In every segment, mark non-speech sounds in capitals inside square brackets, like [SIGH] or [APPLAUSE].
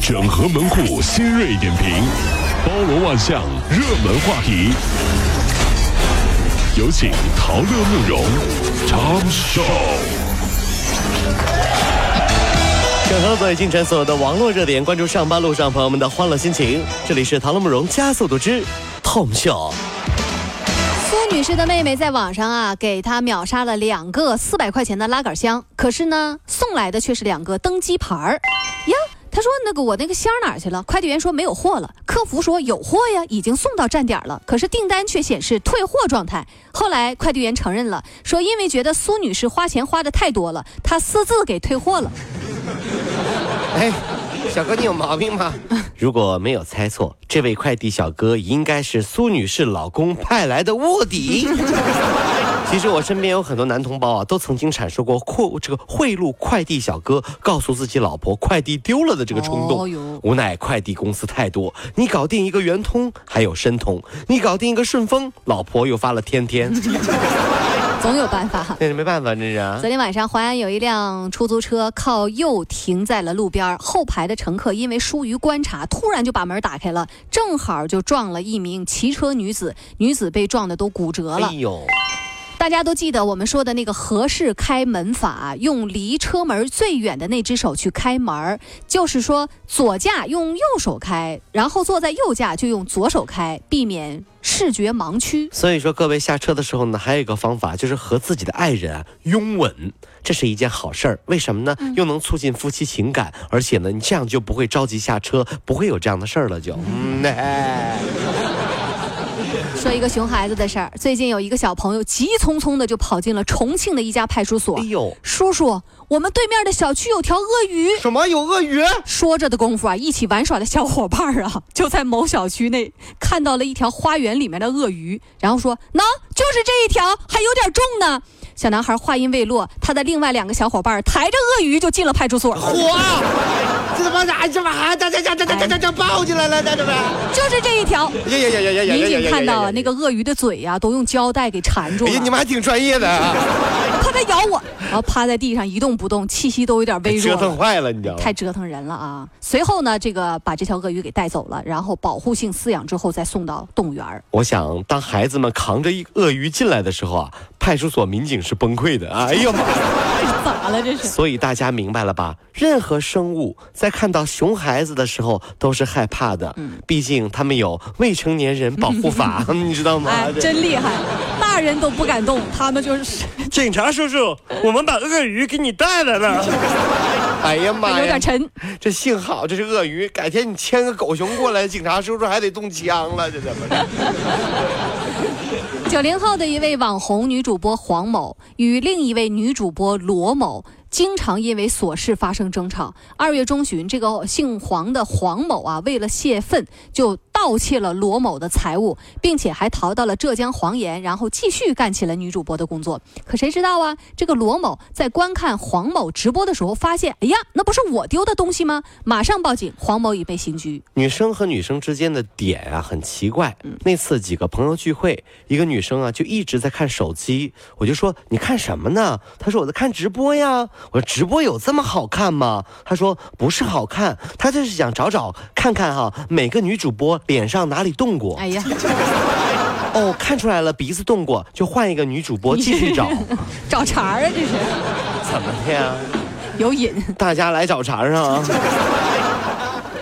整合门户新锐点评，包罗万象，热门话题。有请陶乐慕容长寿。整合最近城所有的网络热点，关注上班路上朋友们的欢乐心情。这里是陶乐慕容加速度之痛秀。苏女士的妹妹在网上啊，给她秒杀了两个四百块钱的拉杆箱，可是呢，送来的却是两个登机牌儿呀。她说：“那个我那个箱哪儿去了？”快递员说：“没有货了。”客服说：“有货呀，已经送到站点了。”可是订单却显示退货状态。后来快递员承认了，[LAUGHS] 说因为觉得苏女士花钱花的太多了，他私自给退货了。哎，小哥，你有毛病吗？[LAUGHS] 如果没有猜错，这位快递小哥应该是苏女士老公派来的卧底。其实我身边有很多男同胞啊，都曾经产生过贿这个贿赂快递小哥，告诉自己老婆快递丢了的这个冲动。无奈快递公司太多，你搞定一个圆通，还有申通；你搞定一个顺丰，老婆又发了天天。[LAUGHS] 总有办法，那是没办法，这是。昨天晚上，淮安有一辆出租车靠右停在了路边，后排的乘客因为疏于观察，突然就把门打开了，正好就撞了一名骑车女子，女子被撞的都骨折了。哎呦！大家都记得我们说的那个合适开门法，用离车门最远的那只手去开门，就是说左驾用右手开，然后坐在右驾就用左手开，避免视觉盲区。所以说，各位下车的时候呢，还有一个方法，就是和自己的爱人啊拥吻，这是一件好事儿。为什么呢？又能促进夫妻情感，而且呢，你这样就不会着急下车，不会有这样的事儿了。就嗯说一个熊孩子的事儿，最近有一个小朋友急匆匆的就跑进了重庆的一家派出所。哎呦，叔叔，我们对面的小区有条鳄鱼。什么有鳄鱼？说着的功夫啊，一起玩耍的小伙伴啊，[LAUGHS] 就在某小区内看到了一条花园里面的鳄鱼，然后说：“喏，就是这一条，还有点重呢。”小男孩话音未落，他的另外两个小伙伴抬着鳄鱼就进了派出所。嚯！这他妈咋这么还这这这这这这这抱进来了？这这不就是这一条？呀呀呀呀呀！民警看到那个鳄鱼的嘴呀，都用胶带给缠住了。哎呀，你们还挺专业的。怕它咬我，然后趴在地上一动不动，气息都有点微弱。折腾坏了，你知道吗？太折腾人了啊！随后呢，这个把这条鳄鱼给带走了，然后保护性饲养之后再送到动物园。我想，当孩子们扛着一鳄鱼进来的时候啊，派出所民警是崩溃的。哎呀妈！咋了这是？所以大家明白了吧？任何生物在看到熊孩子的时候都是害怕的。嗯，毕竟他们有未成年人保护法，[LAUGHS] 你知道吗？哎，真厉害，大人都不敢动，他们就是。警察叔叔，我们把鳄鱼给你带来了。[LAUGHS] 哎呀妈呀，有点沉。这幸好这是鳄鱼，改天你牵个狗熊过来，警察叔叔还得动枪了，这怎么着？九零后的一位网红女主播黄某与另一位女主播罗某。经常因为琐事发生争吵。二月中旬，这个姓黄的黄某啊，为了泄愤，就盗窃了罗某的财物，并且还逃到了浙江黄岩，然后继续干起了女主播的工作。可谁知道啊，这个罗某在观看黄某直播的时候，发现，哎呀，那不是我丢的东西吗？[LAUGHS] 马上报警，黄某已被刑拘。女生和女生之间的点啊，很奇怪。那次几个朋友聚会，一个女生啊，就一直在看手机，我就说你看什么呢？她说我在看直播呀。我说直播有这么好看吗？他说不是好看，他就是想找找看看哈，每个女主播脸上哪里动过。哎呀，[LAUGHS] 哦，看出来了，鼻子动过，就换一个女主播继续找，[LAUGHS] 找茬啊，这是怎么的呀？有瘾，大家来找茬儿啊！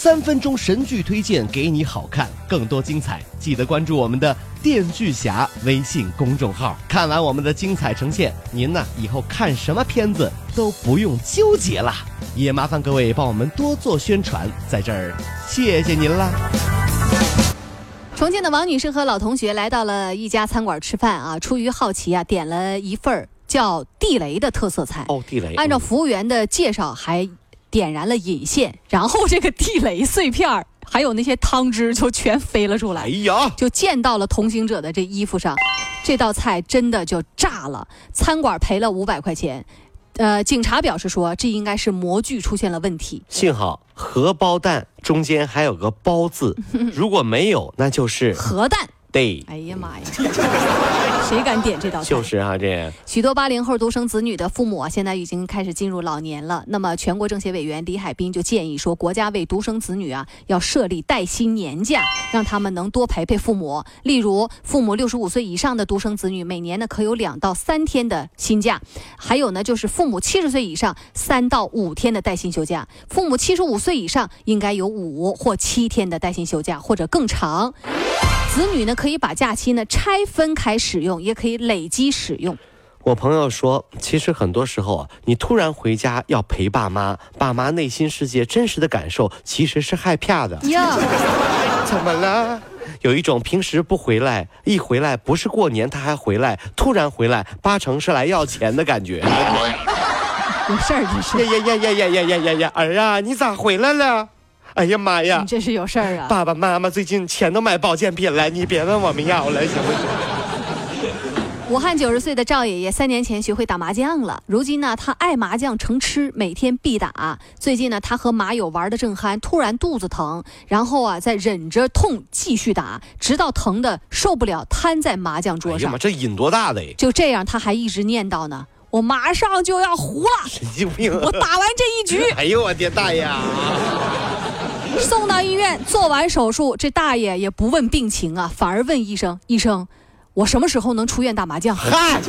三分钟神剧推荐给你好看，更多精彩，记得关注我们的电锯侠微信公众号。看完我们的精彩呈现，您呢以后看什么片子都不用纠结了。也麻烦各位帮我们多做宣传，在这儿谢谢您啦。重庆的王女士和老同学来到了一家餐馆吃饭啊，出于好奇啊，点了一份叫地雷的特色菜。哦，地雷。按照服务员的介绍还。点燃了引线，然后这个地雷碎片儿，还有那些汤汁就全飞了出来。哎呀，就溅到了同行者的这衣服上，这道菜真的就炸了。餐馆赔了五百块钱，呃，警察表示说，这应该是模具出现了问题。幸好荷包蛋中间还有个包字，如果没有，那就是 [LAUGHS] 核弹。对。哎呀妈呀！[LAUGHS] 谁敢点这道菜？就是啊，这许多八零后独生子女的父母啊，现在已经开始进入老年了。那么，全国政协委员李海滨就建议说，国家为独生子女啊，要设立带薪年假，让他们能多陪陪父母。例如，父母六十五岁以上的独生子女，每年呢可有两到三天的薪假；还有呢，就是父母七十岁以上，三到五天的带薪休假；父母七十五岁以上，应该有五或七天的带薪休假，或者更长。子女呢，可以把假期呢拆分开使用，也可以累积使用。我朋友说，其实很多时候啊，你突然回家要陪爸妈，爸妈内心世界真实的感受其实是害怕的。呀，[LAUGHS] 怎么了？有一种平时不回来，一回来不是过年他还回来，突然回来八成是来要钱的感觉。[LAUGHS] 有事儿这是。呀呀呀呀呀呀呀呀！儿啊，你咋回来了？哎呀妈呀！你这是有事儿啊！爸爸妈妈最近钱都买保健品了，你别问我们要了，行不行？武汉九十岁的赵爷爷三年前学会打麻将了，如今呢，他爱麻将成痴，每天必打。最近呢，他和麻友玩的正酣，突然肚子疼，然后啊，再忍着痛继续打，直到疼的受不了，瘫在麻将桌上。哎呀妈，这瘾多大的呀！就这样，他还一直念叨呢：“我马上就要糊了，神经病！[LAUGHS] 我打完这一局。[LAUGHS] ”哎呦我的大爷啊！送到医院做完手术，这大爷也不问病情啊，反而问医生：“医生，我什么时候能出院打麻将？”嗨，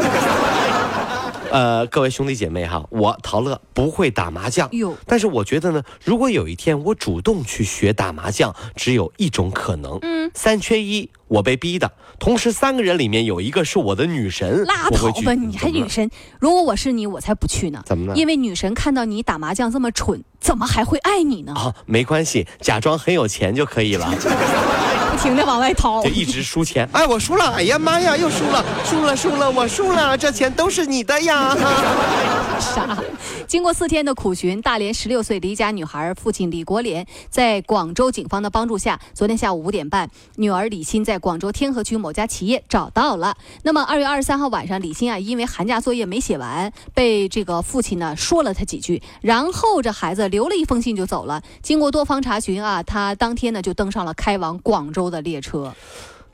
呃，各位兄弟姐妹哈，我陶乐不会打麻将，哟但是我觉得呢，如果有一天我主动去学打麻将，只有一种可能，嗯，三缺一，我被逼的。同时，三个人里面有一个是我的女神，拉倒吧，你还女神？如果我是你，我才不去呢。怎么了因为女神看到你打麻将这么蠢，怎么还会爱你呢？啊，没关系，假装很有钱就可以了，不停的往外掏就。一直输钱。[LAUGHS] 哎，我输了，哎呀妈呀，又输了，输了，输了，我输了，这钱都是你的呀。傻。经过四天的苦寻，大连十六岁离家女孩父亲李国莲在广州警方的帮助下，昨天下午五点半，女儿李欣在广州天河区某家企业找到了。那么二月二十三号晚上，李欣啊因为寒假作业没写完，被这个父亲呢说了他几句，然后这孩子留了一封信就走了。经过多方查询啊，他当天呢就登上了开往广州的列车。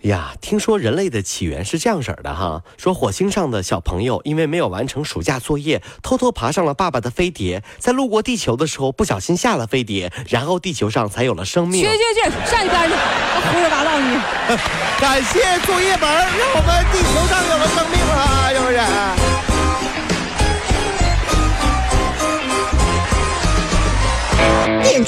呀，听说人类的起源是这样式儿的哈，说火星上的小朋友因为没有完成暑假作业，偷偷爬上了爸爸的飞碟，在路过地球的时候不小心下了飞碟，然后地球上才有了生命去。去去，上一边去，我胡说八道你。[LAUGHS] 感谢作业本，让我们